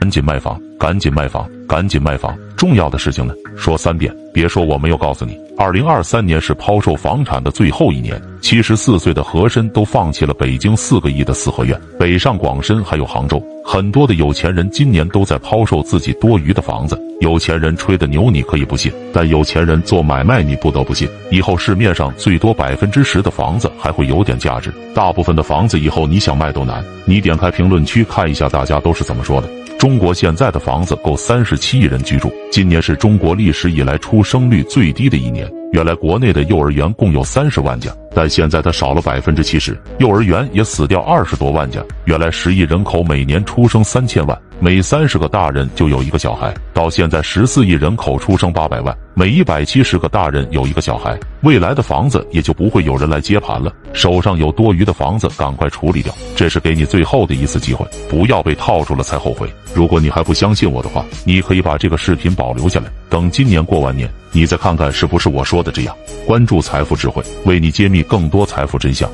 赶紧卖房，赶紧卖房，赶紧卖房！重要的事情呢，说三遍，别说我没有告诉你。二零二三年是抛售房产的最后一年，七十四岁的和珅都放弃了北京四个亿的四合院，北上广深还有杭州，很多的有钱人今年都在抛售自己多余的房子。有钱人吹的牛你可以不信，但有钱人做买卖你不得不信。以后市面上最多百分之十的房子还会有点价值，大部分的房子以后你想卖都难。你点开评论区看一下，大家都是怎么说的。中国现在的房子够三十七亿人居住，今年是中国历史以来出生率最低的一年。原来国内的幼儿园共有三十万家，但现在它少了百分之七十，幼儿园也死掉二十多万家。原来十亿人口每年出生三千万，每三十个大人就有一个小孩，到现在十四亿人口出生八百万，每一百七十个大人有一个小孩。未来的房子也就不会有人来接盘了，手上有多余的房子赶快处理掉，这是给你最后的一次机会，不要被套住了才后悔。如果你还不相信我的话，你可以把这个视频保留下来，等今年过完年，你再看看是不是我说的这样。关注财富智慧，为你揭秘更多财富真相。